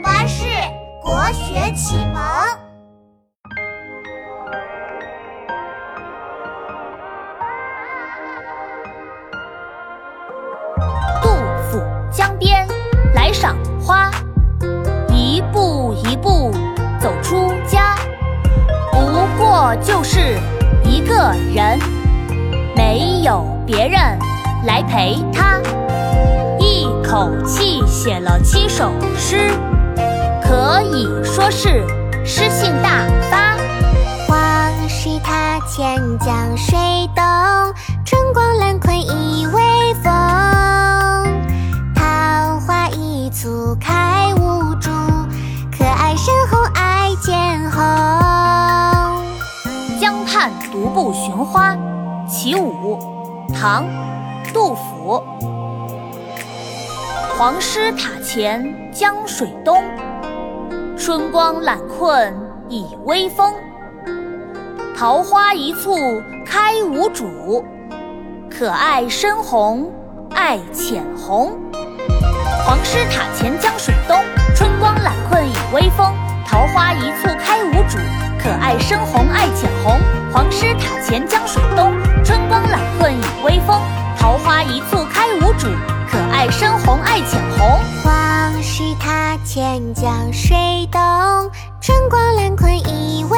巴士国学启蒙。杜甫江边来赏花，一步一步走出家，不过就是一个人，没有别人来陪他。一口气写了七首诗，可以说是诗性大发。黄师塔前江水东，春光懒困一微风。桃花一簇开无主，可爱深红爱浅红。江畔独步寻花·其五，唐·杜甫。黄师塔前江水东，春光懒困倚微风。桃花一簇开无主，可爱深红爱浅红。黄师塔前江水东，春光懒困倚微风。桃花一簇开无主，可爱深红爱浅红。黄师塔前江水东，春光懒困倚微风。桃花一簇开无主。可爱深红爱浅红，黄石塔前江水东，春光懒困一微